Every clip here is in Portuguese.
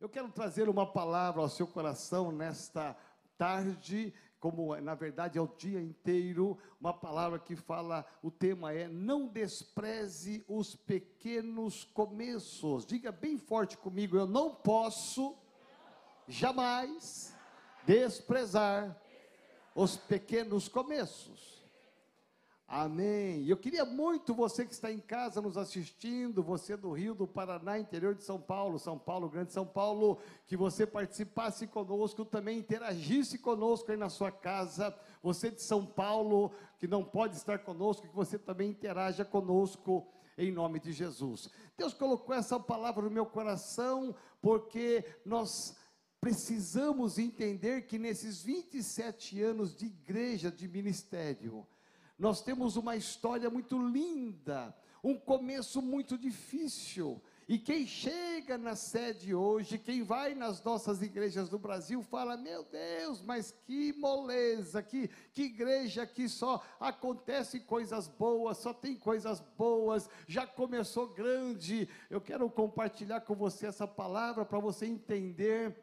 Eu quero trazer uma palavra ao seu coração nesta tarde, como na verdade é o dia inteiro, uma palavra que fala, o tema é não despreze os pequenos começos. Diga bem forte comigo, eu não posso jamais desprezar os pequenos começos. Amém. Eu queria muito você que está em casa nos assistindo, você do Rio, do Paraná, interior de São Paulo, São Paulo, Grande São Paulo, que você participasse conosco, também interagisse conosco aí na sua casa. Você de São Paulo, que não pode estar conosco, que você também interaja conosco em nome de Jesus. Deus colocou essa palavra no meu coração porque nós precisamos entender que nesses 27 anos de igreja, de ministério, nós temos uma história muito linda, um começo muito difícil. E quem chega na sede hoje, quem vai nas nossas igrejas do Brasil, fala: Meu Deus, mas que moleza, que, que igreja que só acontece coisas boas, só tem coisas boas, já começou grande. Eu quero compartilhar com você essa palavra para você entender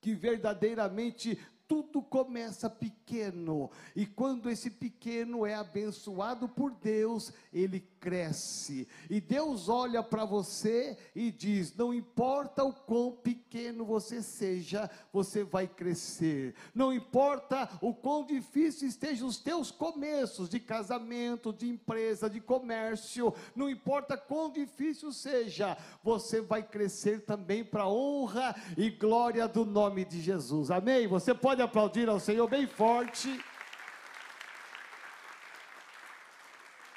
que verdadeiramente tudo começa pequeno, e quando esse pequeno é abençoado por Deus, ele cresce. E Deus olha para você e diz: não importa o quão pequeno você seja, você vai crescer. Não importa o quão difícil estejam os teus começos de casamento, de empresa, de comércio, não importa quão difícil seja, você vai crescer também para a honra e glória do nome de Jesus. Amém? Você pode aplaudir ao Senhor bem forte.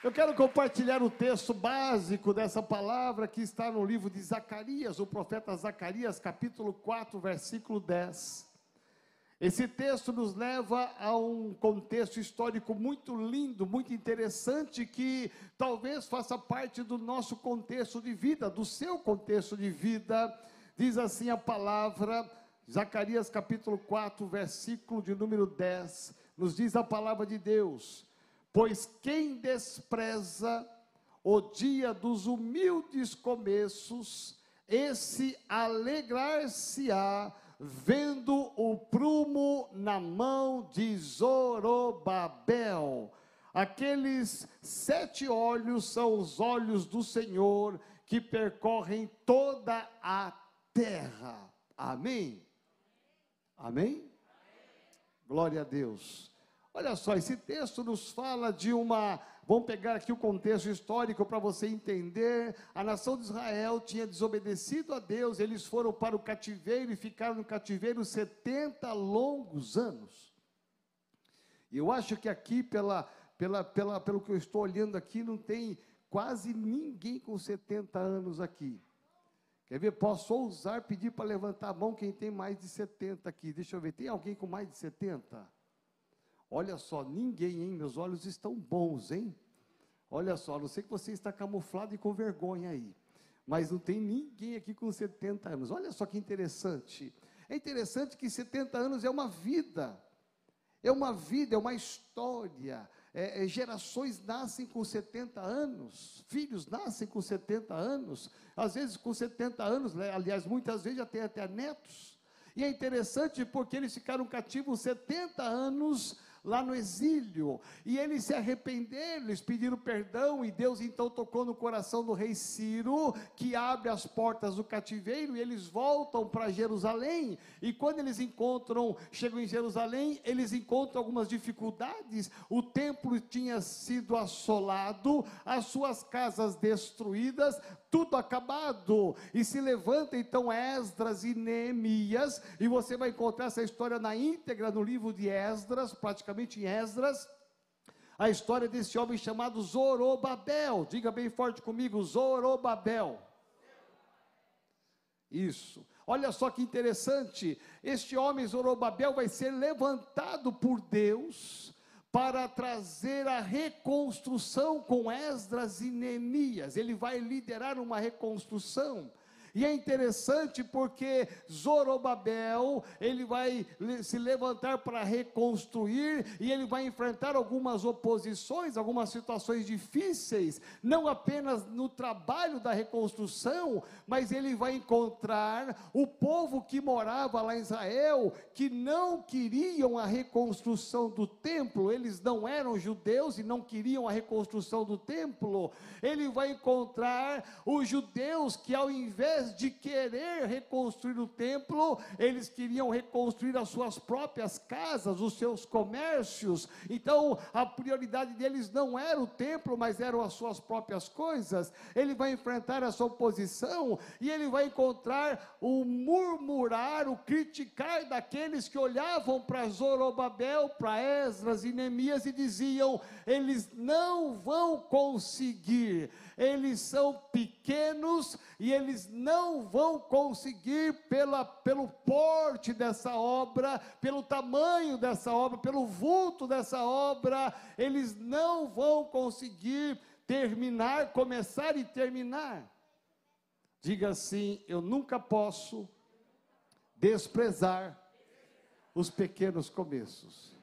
Eu quero compartilhar o texto básico dessa palavra que está no livro de Zacarias, o profeta Zacarias, capítulo 4, versículo 10. Esse texto nos leva a um contexto histórico muito lindo, muito interessante, que talvez faça parte do nosso contexto de vida, do seu contexto de vida. Diz assim a palavra, Zacarias capítulo 4, versículo de número 10, nos diz a palavra de Deus Pois quem despreza o dia dos humildes começos, esse alegrar-se-á vendo o prumo na mão de Zorobabel. Aqueles sete olhos são os olhos do Senhor que percorrem toda a terra. Amém? Amém? Glória a Deus. Olha só, esse texto nos fala de uma. Vamos pegar aqui o contexto histórico para você entender. A nação de Israel tinha desobedecido a Deus, eles foram para o cativeiro e ficaram no cativeiro 70 longos anos. E eu acho que aqui, pela, pela, pela, pelo que eu estou olhando aqui, não tem quase ninguém com 70 anos aqui. Quer ver? Posso ousar pedir para levantar a mão quem tem mais de 70 aqui. Deixa eu ver, tem alguém com mais de 70? Olha só, ninguém, hein? Meus olhos estão bons, hein? Olha só, não sei que você está camuflado e com vergonha aí. Mas não tem ninguém aqui com 70 anos. Olha só que interessante. É interessante que 70 anos é uma vida. É uma vida, é uma história. É, é, gerações nascem com 70 anos, filhos nascem com 70 anos, às vezes com 70 anos, né? aliás, muitas vezes já tem até netos. E é interessante porque eles ficaram cativos 70 anos lá no exílio, e eles se arrependeram, eles pediram perdão, e Deus então tocou no coração do rei Ciro, que abre as portas do cativeiro, e eles voltam para Jerusalém, e quando eles encontram, chegam em Jerusalém, eles encontram algumas dificuldades, o templo tinha sido assolado, as suas casas destruídas, tudo acabado. E se levanta então Esdras e Neemias, e você vai encontrar essa história na íntegra no livro de Esdras, praticamente em Esdras. A história desse homem chamado Zorobabel. Diga bem forte comigo, Zorobabel. Isso. Olha só que interessante. Este homem Zorobabel vai ser levantado por Deus para trazer a reconstrução com Esdras e Neemias. Ele vai liderar uma reconstrução. E é interessante porque Zorobabel, ele vai se levantar para reconstruir e ele vai enfrentar algumas oposições, algumas situações difíceis, não apenas no trabalho da reconstrução, mas ele vai encontrar o povo que morava lá em Israel, que não queriam a reconstrução do templo, eles não eram judeus e não queriam a reconstrução do templo. Ele vai encontrar os judeus que, ao invés de querer reconstruir o templo, eles queriam reconstruir as suas próprias casas, os seus comércios. Então, a prioridade deles não era o templo, mas eram as suas próprias coisas. Ele vai enfrentar essa oposição e ele vai encontrar o murmurar, o criticar daqueles que olhavam para Zorobabel, para Esdras e Neemias e diziam: eles não vão conseguir, eles são pequenos e eles não vão conseguir, pela, pelo porte dessa obra, pelo tamanho dessa obra, pelo vulto dessa obra, eles não vão conseguir terminar, começar e terminar. Diga assim: eu nunca posso desprezar os pequenos começos.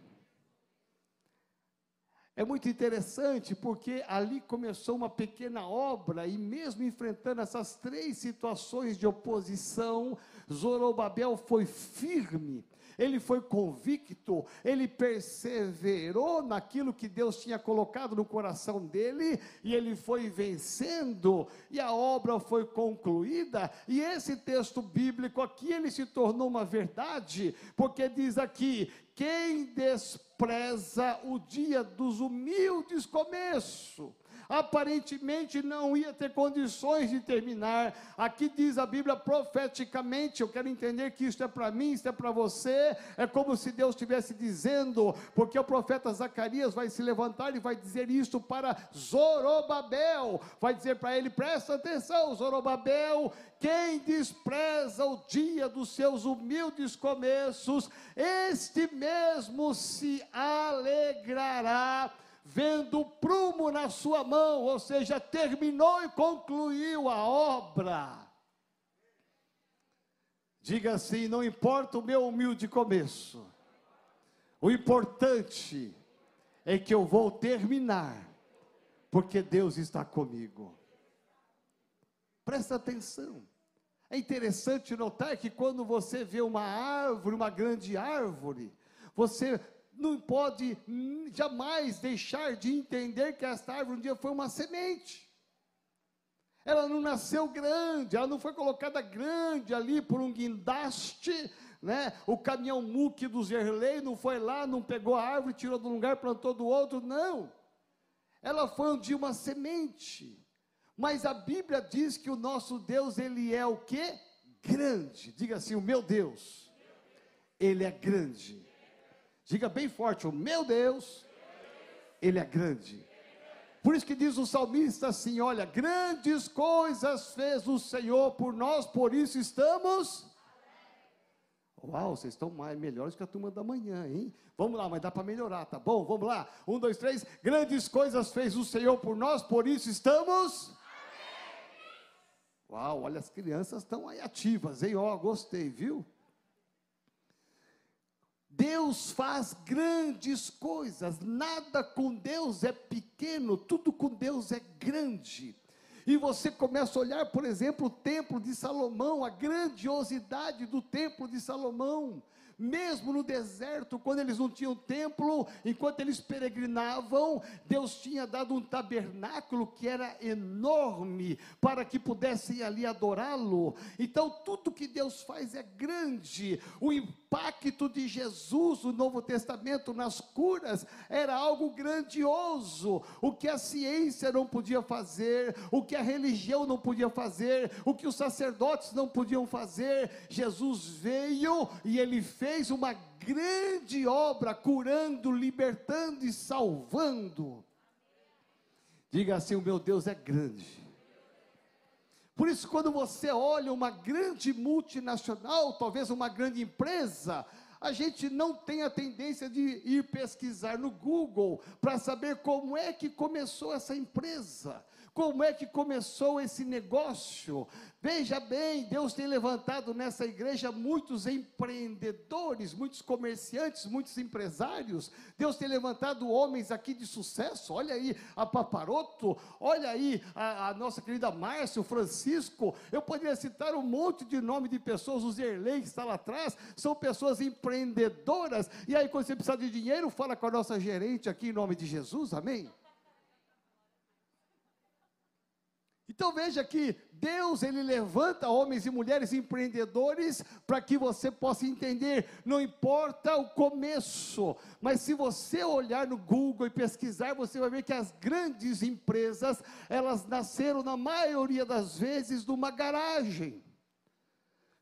É muito interessante porque ali começou uma pequena obra e mesmo enfrentando essas três situações de oposição, Zorobabel foi firme, ele foi convicto, ele perseverou naquilo que Deus tinha colocado no coração dele, e ele foi vencendo, e a obra foi concluída. E esse texto bíblico aqui, ele se tornou uma verdade, porque diz aqui: quem despreza o dia dos humildes começo, aparentemente não ia ter condições de terminar. Aqui diz a Bíblia profeticamente, eu quero entender que isso é para mim, isso é para você, é como se Deus estivesse dizendo, porque o profeta Zacarias vai se levantar e vai dizer isso para Zorobabel, vai dizer para ele: presta atenção, Zorobabel, quem despreza o dia dos seus humildes começos, este mesmo se alegrará vendo o prumo na sua mão, ou seja, terminou e concluiu a obra. Diga assim: não importa o meu humilde começo, o importante é que eu vou terminar, porque Deus está comigo. Presta atenção. É interessante notar que quando você vê uma árvore, uma grande árvore, você não pode jamais deixar de entender que esta árvore um dia foi uma semente. Ela não nasceu grande, ela não foi colocada grande ali por um guindaste, né? O caminhão muque do Zerlei não foi lá, não pegou a árvore, tirou de um lugar, plantou do outro, não. Ela foi um dia uma semente. Mas a Bíblia diz que o nosso Deus, ele é o que? Grande. Diga assim, o meu Deus, ele é grande. Diga bem forte: o meu Deus, Ele é grande. Por isso que diz o salmista assim: olha, grandes coisas fez o Senhor por nós, por isso estamos. Uau, vocês estão mais melhores que a turma da manhã, hein? Vamos lá, mas dá para melhorar, tá bom? Vamos lá. Um, dois, três. Grandes coisas fez o Senhor por nós, por isso estamos. Uau, olha, as crianças estão aí ativas, hein? Ó, gostei, viu? Deus faz grandes coisas, nada com Deus é pequeno, tudo com Deus é grande. E você começa a olhar, por exemplo, o templo de Salomão, a grandiosidade do templo de Salomão mesmo no deserto, quando eles não tinham templo, enquanto eles peregrinavam, Deus tinha dado um tabernáculo que era enorme para que pudessem ali adorá-lo. Então, tudo que Deus faz é grande. O impacto de Jesus, o Novo Testamento, nas curas, era algo grandioso. O que a ciência não podia fazer, o que a religião não podia fazer, o que os sacerdotes não podiam fazer, Jesus veio e ele fez fez uma grande obra curando, libertando e salvando. Diga assim: o meu Deus é grande. Por isso, quando você olha uma grande multinacional, talvez uma grande empresa, a gente não tem a tendência de ir pesquisar no Google para saber como é que começou essa empresa Como é que começou esse negócio? Veja bem, Deus tem levantado nessa igreja muitos empreendedores, muitos comerciantes, muitos empresários. Deus tem levantado homens aqui de sucesso. Olha aí a Paparoto, olha aí a, a nossa querida Márcia, o Francisco. Eu poderia citar um monte de nome de pessoas, o Zerlei que está lá atrás, são pessoas empreendedoras. E aí, quando você precisa de dinheiro, fala com a nossa gerente aqui em nome de Jesus, amém? Então veja que Deus ele levanta homens e mulheres empreendedores para que você possa entender, não importa o começo, mas se você olhar no Google e pesquisar, você vai ver que as grandes empresas, elas nasceram na maioria das vezes numa garagem.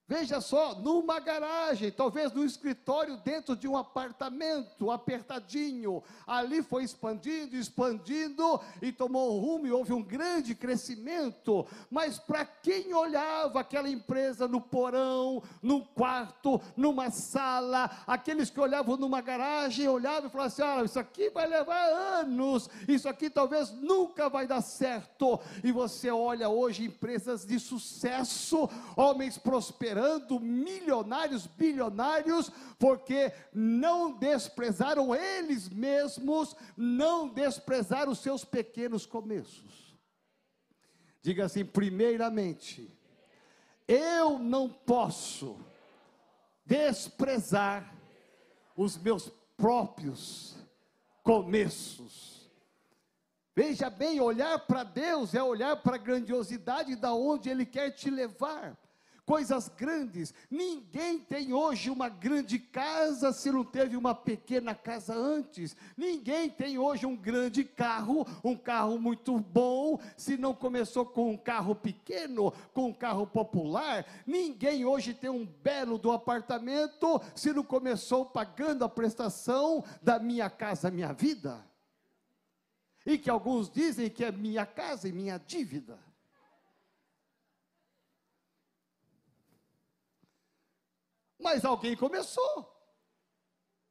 Veja só, numa garagem, talvez num escritório dentro de um apartamento apertadinho, ali foi expandindo, expandindo e tomou um rumo e houve um grande crescimento. Mas para quem olhava aquela empresa no porão, num quarto, numa sala, aqueles que olhavam numa garagem, olhavam e falavam assim: olha, isso aqui vai levar anos, isso aqui talvez nunca vai dar certo. E você olha hoje empresas de sucesso, homens prosperando gerando milionários, bilionários, porque não desprezaram eles mesmos, não desprezaram os seus pequenos começos. Diga assim: primeiramente, eu não posso desprezar os meus próprios começos. Veja bem, olhar para Deus é olhar para a grandiosidade da onde Ele quer te levar coisas grandes. Ninguém tem hoje uma grande casa se não teve uma pequena casa antes. Ninguém tem hoje um grande carro, um carro muito bom, se não começou com um carro pequeno, com um carro popular. Ninguém hoje tem um belo do apartamento se não começou pagando a prestação da minha casa, minha vida. E que alguns dizem que é minha casa e minha dívida. Mas alguém começou.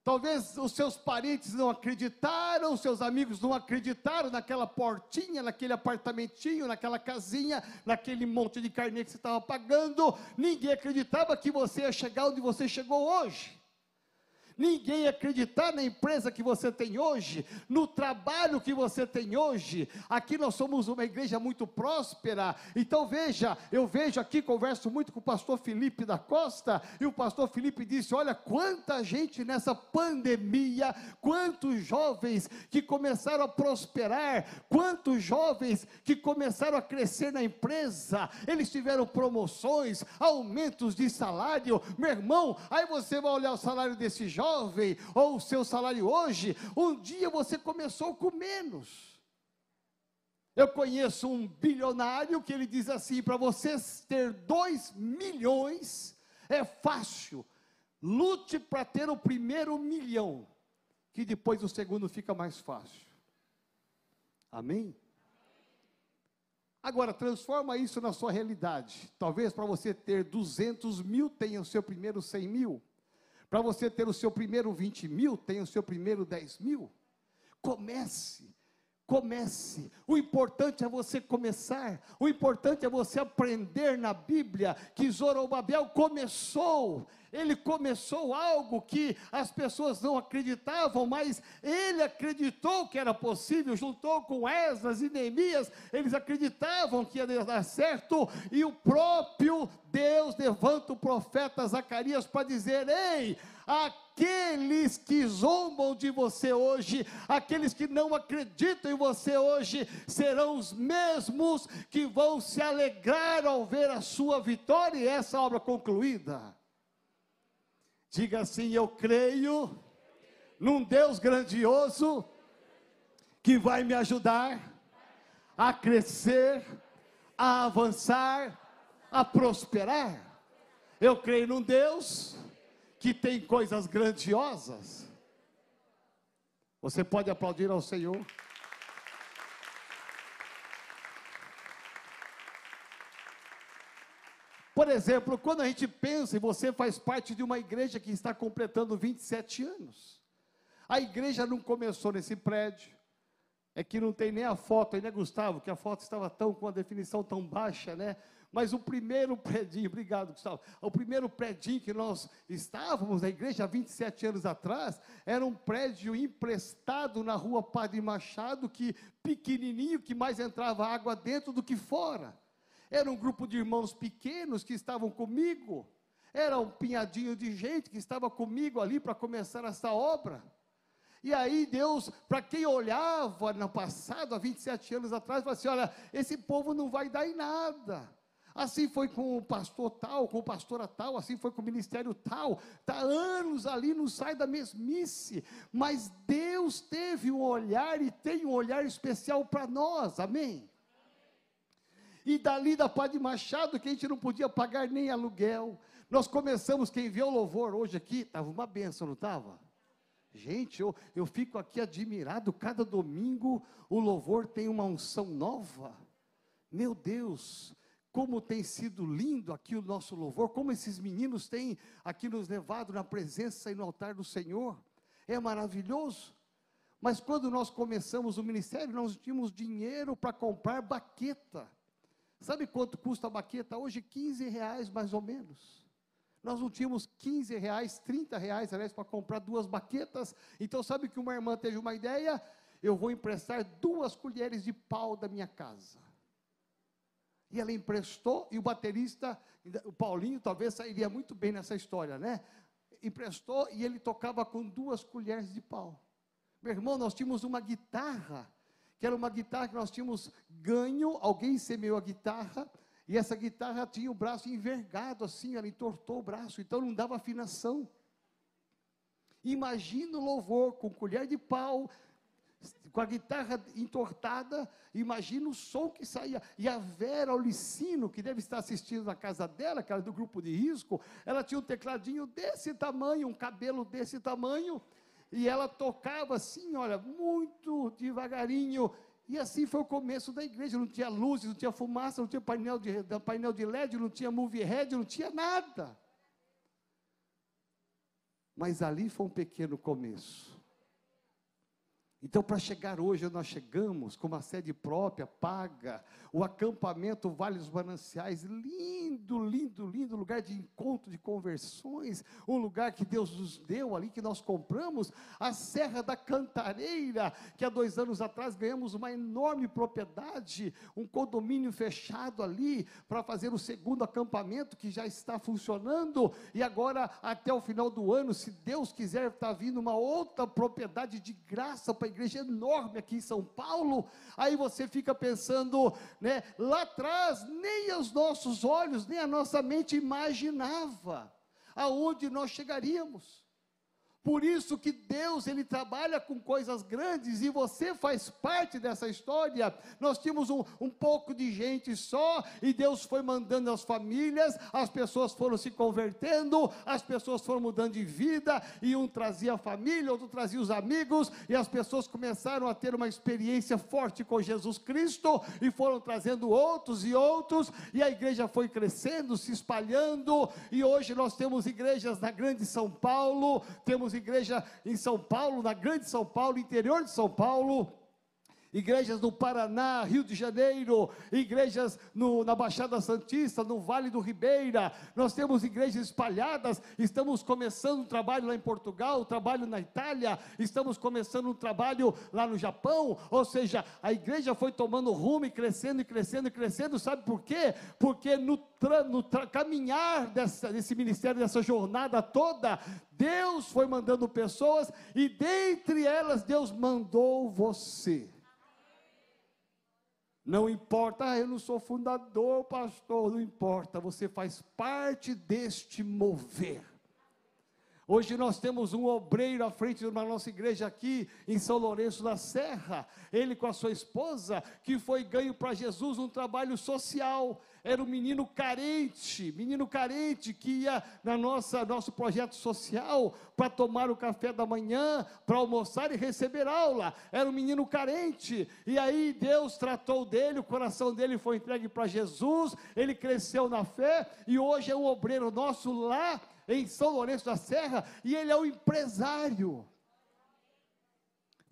Talvez os seus parentes não acreditaram, os seus amigos não acreditaram naquela portinha, naquele apartamentinho, naquela casinha, naquele monte de carne que você estava pagando. Ninguém acreditava que você ia chegar onde você chegou hoje ninguém acreditar na empresa que você tem hoje, no trabalho que você tem hoje. Aqui nós somos uma igreja muito próspera. Então veja, eu vejo aqui, converso muito com o pastor Felipe da Costa, e o pastor Felipe disse: Olha, quanta gente nessa pandemia, quantos jovens que começaram a prosperar, quantos jovens que começaram a crescer na empresa, eles tiveram promoções, aumentos de salário. Meu irmão, aí você vai olhar o salário desse jovem jovem, ou o seu salário hoje, um dia você começou com menos. Eu conheço um bilionário que ele diz assim: para você ter dois milhões é fácil, lute para ter o primeiro milhão, que depois o segundo fica mais fácil. Amém? Agora, transforma isso na sua realidade. Talvez para você ter 200 mil, tenha o seu primeiro 100 mil. Para você ter o seu primeiro 20 mil, tenha o seu primeiro 10 mil. Comece, comece. O importante é você começar. O importante é você aprender na Bíblia que Zorobabel começou ele começou algo que as pessoas não acreditavam, mas ele acreditou que era possível, juntou com Esdras e Neemias, eles acreditavam que ia dar certo, e o próprio Deus levanta o profeta Zacarias para dizer: Ei, aqueles que zombam de você hoje, aqueles que não acreditam em você hoje, serão os mesmos que vão se alegrar ao ver a sua vitória e essa obra concluída. Diga assim: Eu creio num Deus grandioso que vai me ajudar a crescer, a avançar, a prosperar. Eu creio num Deus que tem coisas grandiosas. Você pode aplaudir ao Senhor? Por exemplo, quando a gente pensa, e você faz parte de uma igreja que está completando 27 anos, a igreja não começou nesse prédio, É que não tem nem a foto né, Gustavo? Que a foto estava tão com a definição tão baixa, né? Mas o primeiro predinho, obrigado, Gustavo. O primeiro predinho que nós estávamos na igreja há 27 anos atrás, era um prédio emprestado na rua Padre Machado, que pequenininho, que mais entrava água dentro do que fora. Era um grupo de irmãos pequenos que estavam comigo. Era um pinhadinho de gente que estava comigo ali para começar essa obra. E aí Deus, para quem olhava no passado, há 27 anos atrás, falou assim: olha, esse povo não vai dar em nada. Assim foi com o pastor tal, com o pastora tal, assim foi com o ministério tal. Está anos ali, não sai da mesmice. Mas Deus teve um olhar e tem um olhar especial para nós, amém? E dali da Padre Machado, que a gente não podia pagar nem aluguel. Nós começamos, quem vê o louvor hoje aqui, estava uma benção, não estava? Gente, eu, eu fico aqui admirado, cada domingo o louvor tem uma unção nova. Meu Deus, como tem sido lindo aqui o nosso louvor, como esses meninos têm aqui nos levado na presença e no altar do Senhor. É maravilhoso. Mas quando nós começamos o ministério, nós tínhamos dinheiro para comprar baqueta. Sabe quanto custa a baqueta? Hoje, 15 reais mais ou menos. Nós não tínhamos 15 reais, 30 reais, aliás, para comprar duas baquetas. Então, sabe que uma irmã teve uma ideia? Eu vou emprestar duas colheres de pau da minha casa. E ela emprestou, e o baterista, o Paulinho, talvez sairia muito bem nessa história, né? Emprestou e ele tocava com duas colheres de pau. Meu irmão, nós tínhamos uma guitarra, que era uma guitarra que nós tínhamos ganho, alguém semeou a guitarra, e essa guitarra tinha o braço envergado assim, ela entortou o braço, então não dava afinação. Imagina o louvor com colher de pau, com a guitarra entortada, imagina o som que saía. E a Vera Olicino, que deve estar assistindo na casa dela, que era do grupo de risco, ela tinha um tecladinho desse tamanho, um cabelo desse tamanho, e ela tocava assim, olha, muito devagarinho, e assim foi o começo da igreja. Não tinha luz, não tinha fumaça, não tinha painel de, painel de LED, não tinha movie head, não tinha nada. Mas ali foi um pequeno começo. Então, para chegar hoje, nós chegamos com uma sede própria, paga, o acampamento Vale dos Mananciais, lindo, lindo, lindo lugar de encontro, de conversões, um lugar que Deus nos deu ali, que nós compramos, a Serra da Cantareira, que há dois anos atrás ganhamos uma enorme propriedade, um condomínio fechado ali, para fazer o segundo acampamento, que já está funcionando, e agora, até o final do ano, se Deus quiser, está vindo uma outra propriedade de graça para igreja enorme aqui em São Paulo, aí você fica pensando, né? Lá atrás, nem os nossos olhos, nem a nossa mente imaginava aonde nós chegaríamos. Por isso que Deus ele trabalha com coisas grandes e você faz parte dessa história. Nós tínhamos um, um, pouco de gente só e Deus foi mandando as famílias, as pessoas foram se convertendo, as pessoas foram mudando de vida e um trazia a família, outro trazia os amigos e as pessoas começaram a ter uma experiência forte com Jesus Cristo e foram trazendo outros e outros e a igreja foi crescendo, se espalhando e hoje nós temos igrejas na Grande São Paulo, temos temos igreja em São Paulo, na Grande São Paulo, interior de São Paulo, igrejas no Paraná, Rio de Janeiro, igrejas no, na Baixada Santista, no Vale do Ribeira, nós temos igrejas espalhadas, estamos começando um trabalho lá em Portugal, um trabalho na Itália, estamos começando um trabalho lá no Japão, ou seja, a igreja foi tomando rumo e crescendo e crescendo e crescendo, sabe por quê? Porque no, tra, no tra, caminhar dessa, desse ministério, dessa jornada toda, Deus foi mandando pessoas e dentre elas Deus mandou você. Não importa, ah, eu não sou fundador, pastor, não importa, você faz parte deste mover. Hoje nós temos um obreiro à frente da nossa igreja aqui em São Lourenço da Serra, ele com a sua esposa, que foi ganho para Jesus um trabalho social. Era um menino carente, menino carente que ia na nossa nosso projeto social para tomar o café da manhã, para almoçar e receber aula. Era um menino carente. E aí Deus tratou dele, o coração dele foi entregue para Jesus, ele cresceu na fé e hoje é um obreiro nosso lá em São Lourenço da Serra, e ele é um empresário.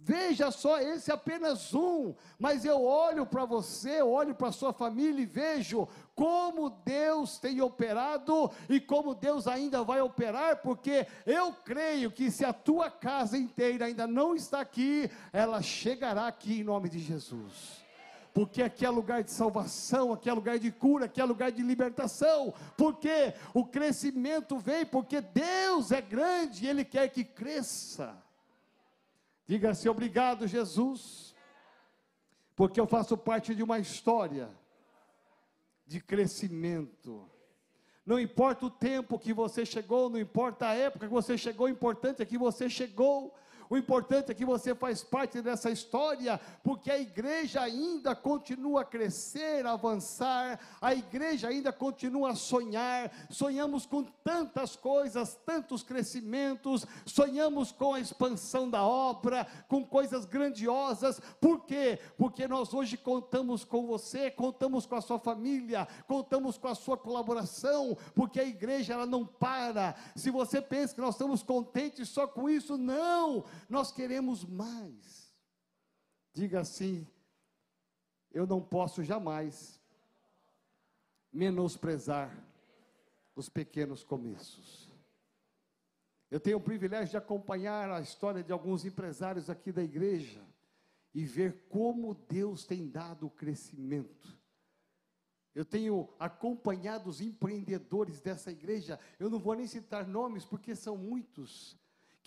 Veja só, esse é apenas um, mas eu olho para você, olho para sua família e vejo como Deus tem operado e como Deus ainda vai operar, porque eu creio que se a tua casa inteira ainda não está aqui, ela chegará aqui em nome de Jesus porque aqui é lugar de salvação, aqui é lugar de cura, aqui é lugar de libertação, porque o crescimento vem, porque Deus é grande e Ele quer que cresça. Diga-se obrigado, Jesus, porque eu faço parte de uma história de crescimento. Não importa o tempo que você chegou, não importa a época que você chegou, o importante é que você chegou o importante é que você faz parte dessa história, porque a igreja ainda continua a crescer, a avançar, a igreja ainda continua a sonhar. Sonhamos com tantas coisas, tantos crescimentos, sonhamos com a expansão da obra, com coisas grandiosas. Por quê? Porque nós hoje contamos com você, contamos com a sua família, contamos com a sua colaboração, porque a igreja ela não para. Se você pensa que nós estamos contentes só com isso, não nós queremos mais. Diga assim: eu não posso jamais menosprezar os pequenos começos. Eu tenho o privilégio de acompanhar a história de alguns empresários aqui da igreja e ver como Deus tem dado o crescimento. Eu tenho acompanhado os empreendedores dessa igreja, eu não vou nem citar nomes porque são muitos,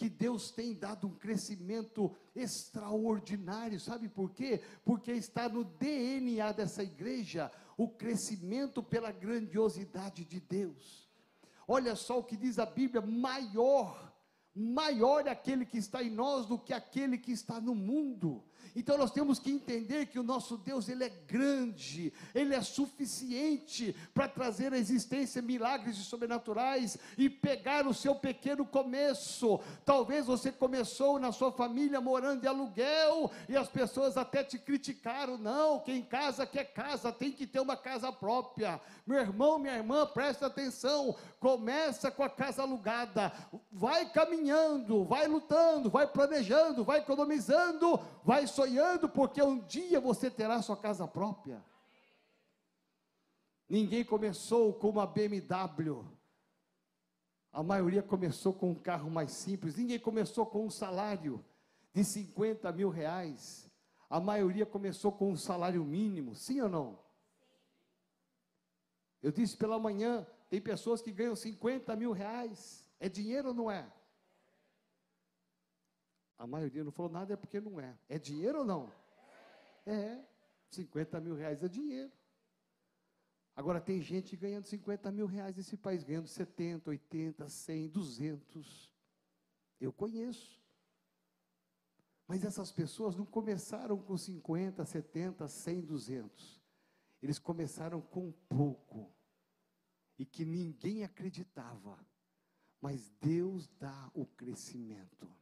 que Deus tem dado um crescimento extraordinário, sabe por quê? Porque está no DNA dessa igreja o crescimento pela grandiosidade de Deus. Olha só o que diz a Bíblia: maior, maior é aquele que está em nós do que aquele que está no mundo. Então nós temos que entender que o nosso Deus, ele é grande, ele é suficiente para trazer à existência milagres e sobrenaturais e pegar o seu pequeno começo. Talvez você começou na sua família morando de aluguel e as pessoas até te criticaram, não, quem casa quer casa, tem que ter uma casa própria. Meu irmão, minha irmã, presta atenção, começa com a casa alugada, vai caminhando, vai lutando, vai planejando, vai economizando, vai sonhando, porque um dia você terá sua casa própria. Ninguém começou com uma BMW. A maioria começou com um carro mais simples. Ninguém começou com um salário de 50 mil reais. A maioria começou com um salário mínimo. Sim ou não? Eu disse pela manhã: tem pessoas que ganham 50 mil reais. É dinheiro ou não é? A maioria não falou nada, é porque não é. É dinheiro ou não? É. 50 mil reais é dinheiro. Agora tem gente ganhando 50 mil reais nesse país, ganhando 70, 80, 100, 200. Eu conheço. Mas essas pessoas não começaram com 50, 70, 100, 200. Eles começaram com pouco. E que ninguém acreditava. Mas Deus dá o crescimento.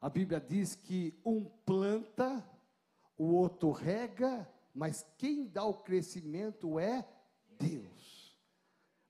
A Bíblia diz que um planta, o outro rega, mas quem dá o crescimento é Deus.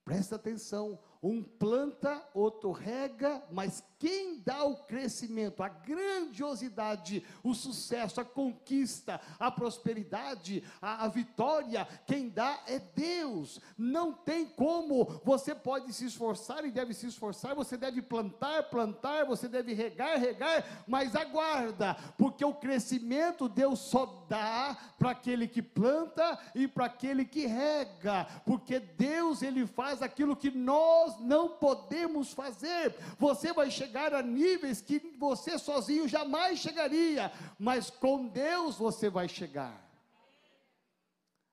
Presta atenção, um planta, outro rega, mas quem dá o crescimento, a grandiosidade, o sucesso, a conquista, a prosperidade, a, a, vitória, quem dá é Deus. Não tem como. Você pode se esforçar e deve se esforçar, você deve plantar, plantar, você deve regar, regar, mas aguarda, porque o crescimento Deus só dá para aquele que planta e para aquele que rega, porque Deus ele faz aquilo que nós não podemos fazer. Você vai chegar chegar a níveis que você sozinho jamais chegaria, mas com Deus você vai chegar.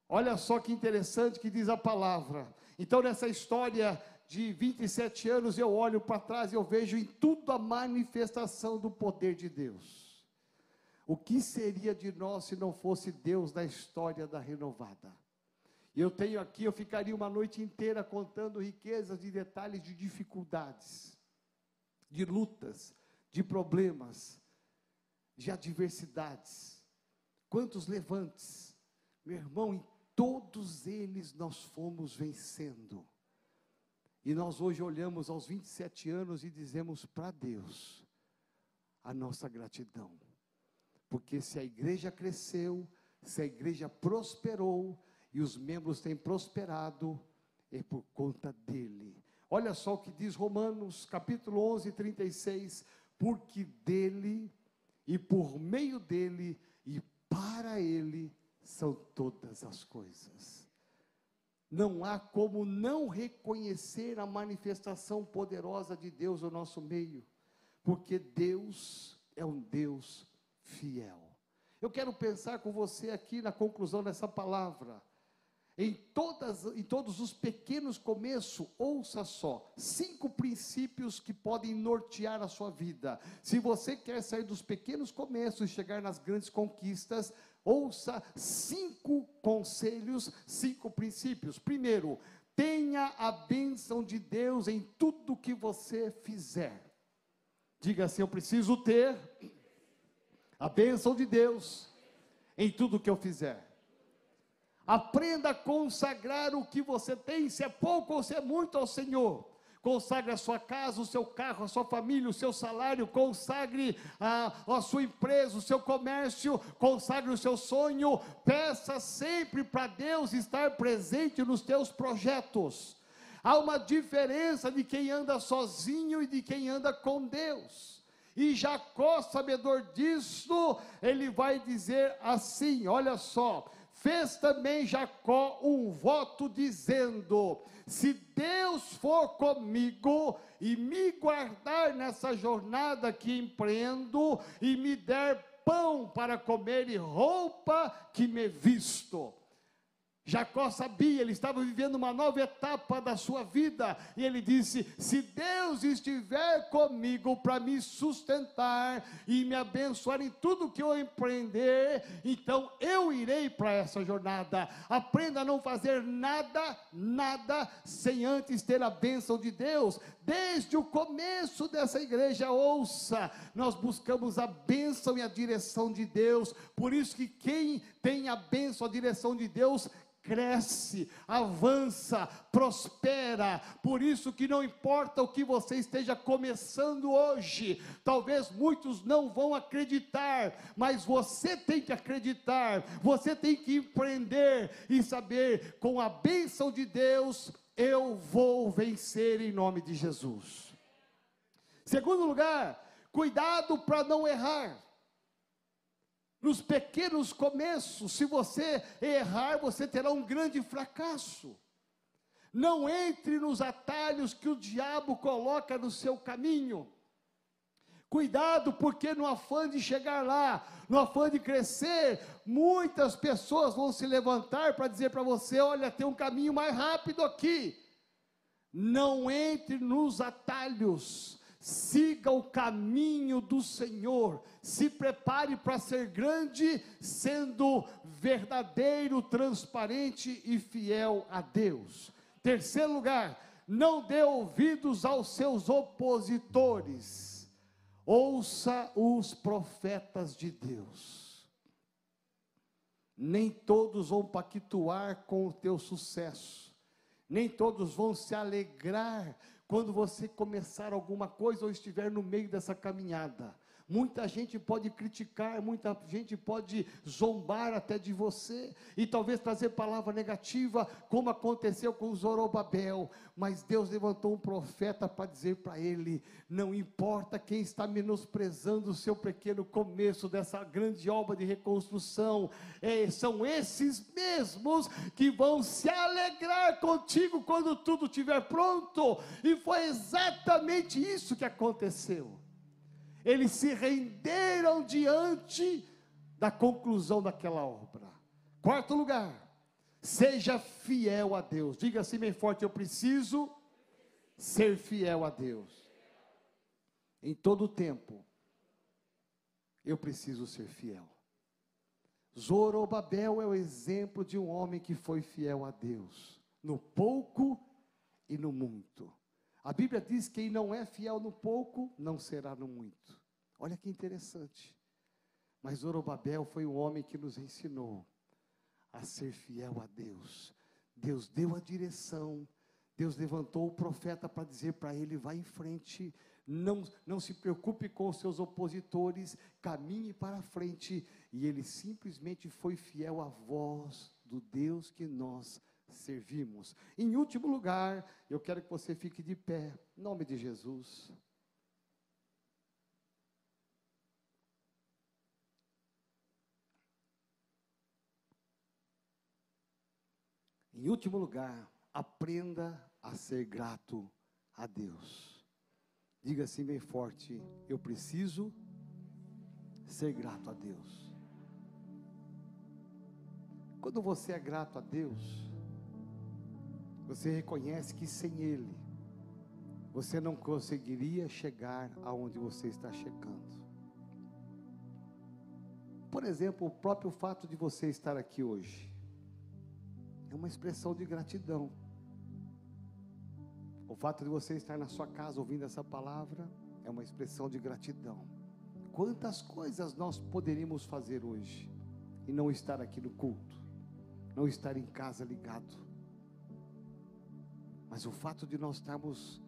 Olha só que interessante que diz a palavra. Então, nessa história de 27 anos, eu olho para trás e eu vejo em tudo a manifestação do poder de Deus. O que seria de nós se não fosse Deus na história da renovada? Eu tenho aqui, eu ficaria uma noite inteira contando riquezas de detalhes de dificuldades de lutas, de problemas, de adversidades. Quantos levantes, meu irmão, em todos eles nós fomos vencendo. E nós hoje olhamos aos 27 anos e dizemos para Deus: a nossa gratidão. Porque se a igreja cresceu, se a igreja prosperou e os membros têm prosperado, é por conta dele. Olha só o que diz Romanos, capítulo 11, 36. Porque dele e por meio dele e para ele são todas as coisas. Não há como não reconhecer a manifestação poderosa de Deus no nosso meio, porque Deus é um Deus fiel. Eu quero pensar com você aqui na conclusão dessa palavra. Em, todas, em todos os pequenos começos, ouça só, cinco princípios que podem nortear a sua vida. Se você quer sair dos pequenos começos e chegar nas grandes conquistas, ouça cinco conselhos, cinco princípios. Primeiro, tenha a bênção de Deus em tudo que você fizer. Diga assim: Eu preciso ter a bênção de Deus em tudo que eu fizer. Aprenda a consagrar o que você tem, se é pouco ou se é muito ao Senhor. Consagre a sua casa, o seu carro, a sua família, o seu salário, consagre a, a sua empresa, o seu comércio, consagre o seu sonho. Peça sempre para Deus estar presente nos teus projetos. Há uma diferença de quem anda sozinho e de quem anda com Deus. E Jacó, sabedor disso, ele vai dizer assim: olha só, fez também Jacó um voto dizendo: Se Deus for comigo e me guardar nessa jornada que empreendo e me der pão para comer e roupa que me visto. Jacó sabia, ele estava vivendo uma nova etapa da sua vida, e ele disse: Se Deus estiver comigo para me sustentar e me abençoar em tudo que eu empreender, então eu irei para essa jornada. Aprenda a não fazer nada, nada, sem antes ter a bênção de Deus. Desde o começo dessa igreja, ouça, nós buscamos a bênção e a direção de Deus, por isso que quem tem a bênção, a direção de Deus, cresce, avança, prospera. Por isso que não importa o que você esteja começando hoje, talvez muitos não vão acreditar, mas você tem que acreditar, você tem que empreender e saber com a bênção de Deus eu vou vencer em nome de Jesus. Segundo lugar, cuidado para não errar nos pequenos começos, se você errar, você terá um grande fracasso. Não entre nos atalhos que o diabo coloca no seu caminho. Cuidado, porque no afã de chegar lá, no afã de crescer, muitas pessoas vão se levantar para dizer para você: olha, tem um caminho mais rápido aqui. Não entre nos atalhos siga o caminho do Senhor, se prepare para ser grande, sendo verdadeiro, transparente e fiel a Deus. Terceiro lugar, não dê ouvidos aos seus opositores, ouça os profetas de Deus. Nem todos vão pactuar com o teu sucesso, nem todos vão se alegrar quando você começar alguma coisa ou estiver no meio dessa caminhada. Muita gente pode criticar, muita gente pode zombar até de você, e talvez trazer palavra negativa, como aconteceu com Zorobabel. Mas Deus levantou um profeta para dizer para ele: não importa quem está menosprezando o seu pequeno começo dessa grande obra de reconstrução, é, são esses mesmos que vão se alegrar contigo quando tudo estiver pronto. E foi exatamente isso que aconteceu eles se renderam diante da conclusão daquela obra. Quarto lugar, seja fiel a Deus. Diga assim bem forte: eu preciso ser fiel a Deus. Em todo o tempo, eu preciso ser fiel. Zorobabel é o exemplo de um homem que foi fiel a Deus, no pouco e no muito. A Bíblia diz que quem não é fiel no pouco, não será no muito. Olha que interessante. Mas Zorobabel foi o homem que nos ensinou a ser fiel a Deus. Deus deu a direção, Deus levantou o profeta para dizer para ele: vá em frente, não, não se preocupe com os seus opositores, caminhe para frente. E ele simplesmente foi fiel à voz do Deus que nós servimos. Em último lugar, eu quero que você fique de pé, em nome de Jesus. Em último lugar, aprenda a ser grato a Deus. Diga assim bem forte: eu preciso ser grato a Deus. Quando você é grato a Deus, você reconhece que sem Ele, você não conseguiria chegar aonde você está chegando. Por exemplo, o próprio fato de você estar aqui hoje é uma expressão de gratidão. O fato de você estar na sua casa ouvindo essa palavra é uma expressão de gratidão. Quantas coisas nós poderíamos fazer hoje e não estar aqui no culto, não estar em casa ligado. Mas o fato de nós estarmos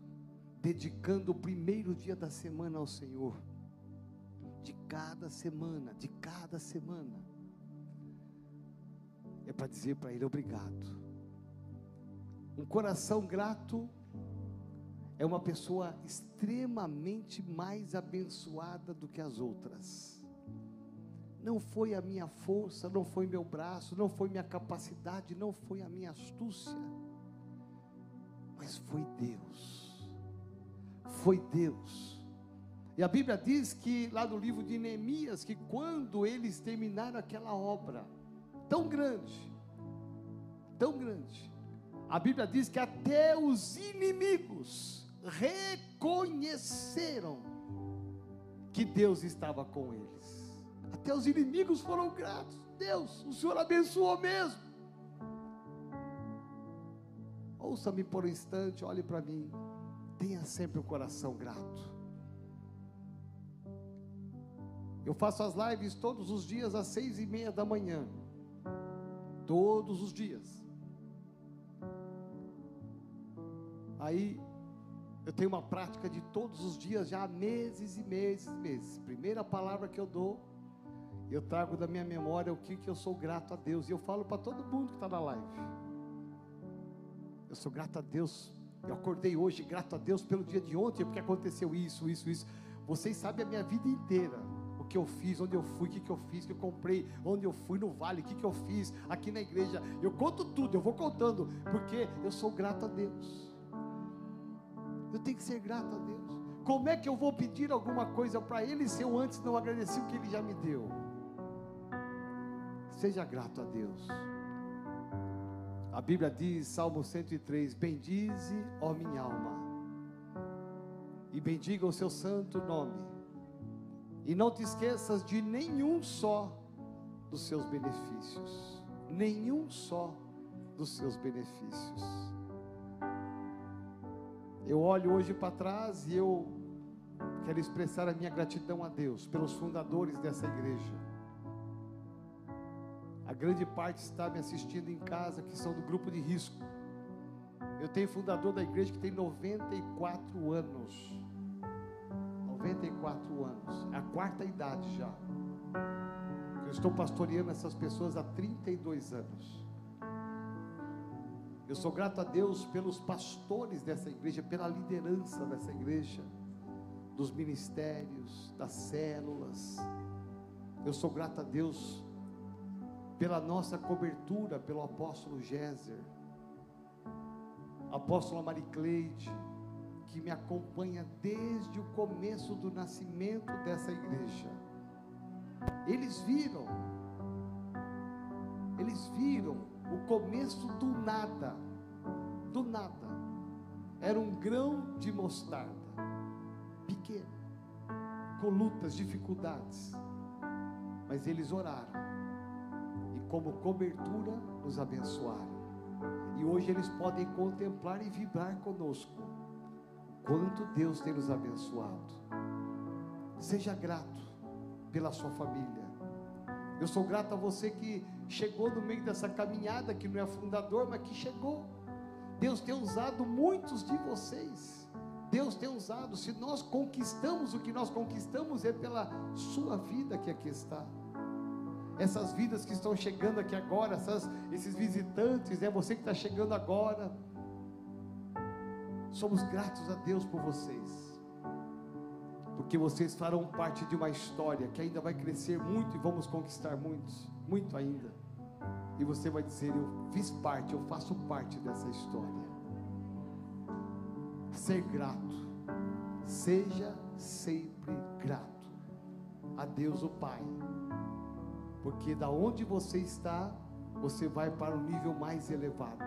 dedicando o primeiro dia da semana ao Senhor, de cada semana, de cada semana, é para dizer para Ele obrigado. Um coração grato é uma pessoa extremamente mais abençoada do que as outras. Não foi a minha força, não foi meu braço, não foi minha capacidade, não foi a minha astúcia, mas foi Deus. Foi Deus. E a Bíblia diz que, lá no livro de Neemias, que quando eles terminaram aquela obra, tão grande, tão grande. A Bíblia diz que até os inimigos reconheceram que Deus estava com eles. Até os inimigos foram gratos. Deus, o Senhor abençoou mesmo. Ouça-me por um instante, olhe para mim. Tenha sempre o um coração grato. Eu faço as lives todos os dias às seis e meia da manhã todos os dias. Aí eu tenho uma prática de todos os dias já há meses e meses e meses. Primeira palavra que eu dou, eu trago da minha memória o que, que eu sou grato a Deus. E eu falo para todo mundo que está na live. Eu sou grato a Deus. Eu acordei hoje grato a Deus pelo dia de ontem, porque aconteceu isso, isso, isso. Vocês sabem a minha vida inteira que eu fiz, onde eu fui, o que, eu fiz, que eu comprei, onde eu fui no vale, o que, que eu fiz aqui na igreja. Eu conto tudo, eu vou contando, porque eu sou grato a Deus. Eu tenho que ser grato a Deus. Como é que eu vou pedir alguma coisa para Ele se eu antes não agradeci o que Ele já me deu? Seja grato a Deus. A Bíblia diz, Salmo 103: Bendize, ó minha alma, e bendiga o seu santo nome e não te esqueças de nenhum só dos seus benefícios. Nenhum só dos seus benefícios. Eu olho hoje para trás e eu quero expressar a minha gratidão a Deus pelos fundadores dessa igreja. Grande parte está me assistindo em casa, que são do grupo de risco. Eu tenho fundador da igreja que tem 94 anos. 94 anos, é a quarta idade já. Eu estou pastoreando essas pessoas há 32 anos. Eu sou grato a Deus pelos pastores dessa igreja, pela liderança dessa igreja, dos ministérios, das células. Eu sou grato a Deus pela nossa cobertura, pelo apóstolo Géser, apóstola Maricleide, que me acompanha desde o começo do nascimento dessa igreja. Eles viram, eles viram o começo do nada, do nada. Era um grão de mostarda, pequeno, com lutas, dificuldades, mas eles oraram como cobertura, nos abençoaram. E hoje eles podem contemplar e vibrar conosco quanto Deus tem nos abençoado. Seja grato pela sua família. Eu sou grato a você que chegou no meio dessa caminhada, que não é fundador, mas que chegou. Deus tem usado muitos de vocês. Deus tem usado. Se nós conquistamos o que nós conquistamos, é pela sua vida que aqui está. Essas vidas que estão chegando aqui agora, essas, esses visitantes, é você que está chegando agora. Somos gratos a Deus por vocês, porque vocês farão parte de uma história que ainda vai crescer muito e vamos conquistar muitos, muito ainda. E você vai dizer: Eu fiz parte, eu faço parte dessa história. Ser grato, seja sempre grato a Deus o Pai, porque da onde você está, você vai para um nível mais elevado.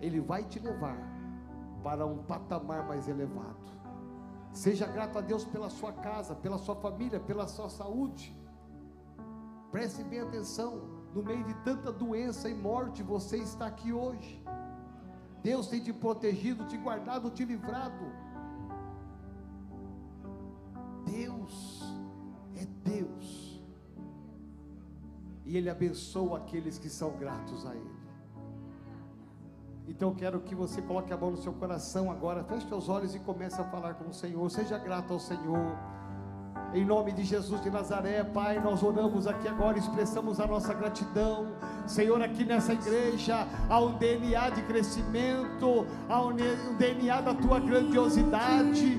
Ele vai te levar para um patamar mais elevado. Seja grato a Deus pela sua casa, pela sua família, pela sua saúde. Preste bem atenção, no meio de tanta doença e morte, você está aqui hoje. Deus tem te protegido, te guardado, te livrado. E Ele abençoa aqueles que são gratos a Ele. Então quero que você coloque a mão no seu coração agora, feche os olhos e comece a falar com o Senhor. Seja grato ao Senhor. Em nome de Jesus de Nazaré, Pai, nós oramos aqui agora, expressamos a nossa gratidão. Senhor, aqui nessa igreja há um DNA de crescimento, há um DNA da tua grandiosidade.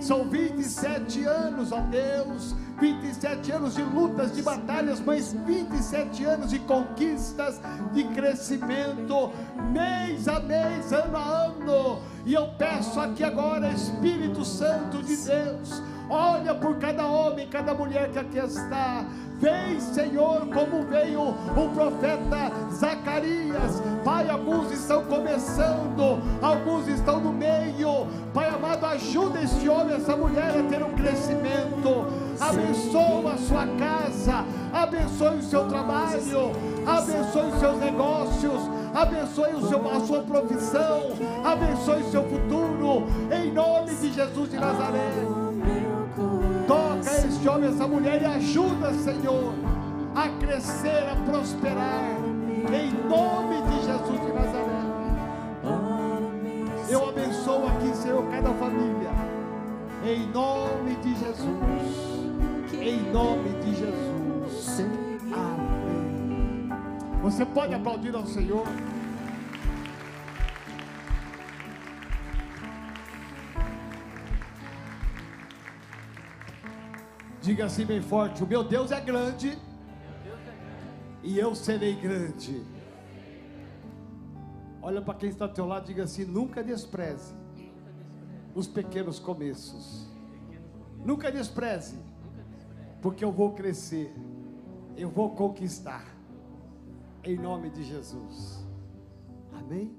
São 27 anos, ó Deus, 27 anos de lutas, de batalhas, mas 27 anos de conquistas, de crescimento, mês a mês, ano a ano. E eu peço aqui agora, Espírito Santo de Deus, olha por cada homem, cada mulher que aqui está. Vem, Senhor, como veio o profeta Zacarias. Pai, alguns estão começando, alguns estão no meio. Pai amado, ajuda este homem, essa mulher a ter um crescimento. Abençoa a sua casa, abençoe o seu trabalho, abençoe os seus negócios, abençoe o seu, a sua profissão, abençoe o seu futuro, em nome de Jesus de Nazaré. Este homem, essa mulher e ajuda, Senhor, a crescer, a prosperar, em nome de Jesus de Nazaré. Eu abençoo aqui, Senhor, cada família, em nome de Jesus, em nome de Jesus. Amém. Você pode aplaudir ao Senhor. Diga assim bem forte: O meu Deus é grande e eu serei grande. Olha para quem está ao teu lado, diga assim: nunca despreze os pequenos começos. Nunca despreze, porque eu vou crescer, eu vou conquistar, em nome de Jesus. Amém?